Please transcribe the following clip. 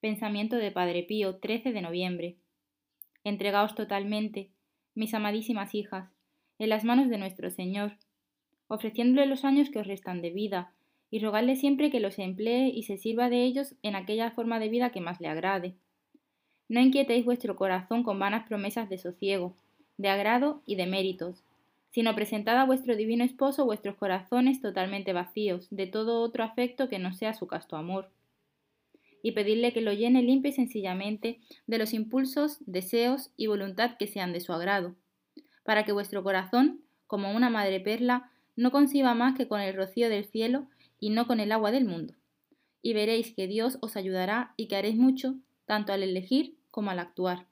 Pensamiento de Padre Pío, 13 de noviembre. Entregaos totalmente, mis amadísimas hijas, en las manos de nuestro Señor, ofreciéndole los años que os restan de vida, y rogadle siempre que los emplee y se sirva de ellos en aquella forma de vida que más le agrade. No inquietéis vuestro corazón con vanas promesas de sosiego, de agrado y de méritos, sino presentad a vuestro divino esposo vuestros corazones totalmente vacíos de todo otro afecto que no sea su casto amor, y pedidle que lo llene limpio y sencillamente de los impulsos, deseos y voluntad que sean de su agrado, para que vuestro corazón, como una madre perla, no conciba más que con el rocío del cielo y no con el agua del mundo. Y veréis que Dios os ayudará y que haréis mucho, tanto al elegir como al actuar.